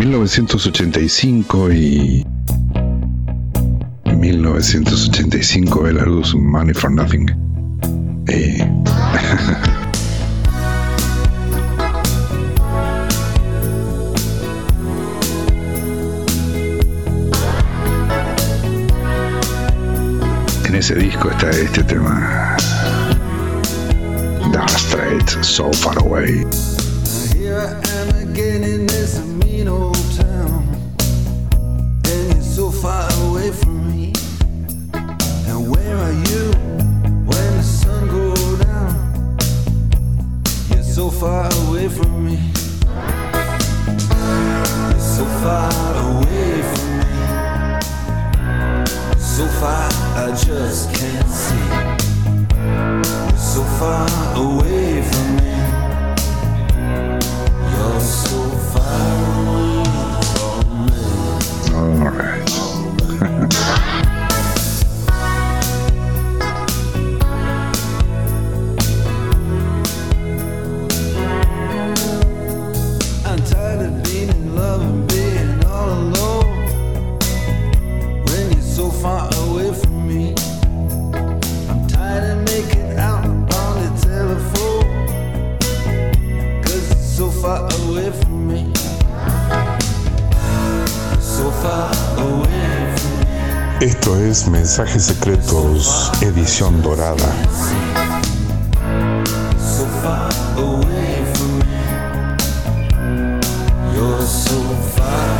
1985 y 1985 ve la luz Money for Nothing. Eh, en ese disco está este tema. Dark Straits, So Far Away. Here I am again in this mean old town, and you're so far away from me. And where are you when the sun goes down? You're so far away from me. You're so far away from me. So far I just can't see. You're so far away far away from me. So far away from me. Esto es Mensajes Secretos, edición dorada. So far away from me. You're so far